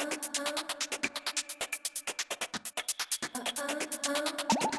oh, oh. Oh, oh, oh.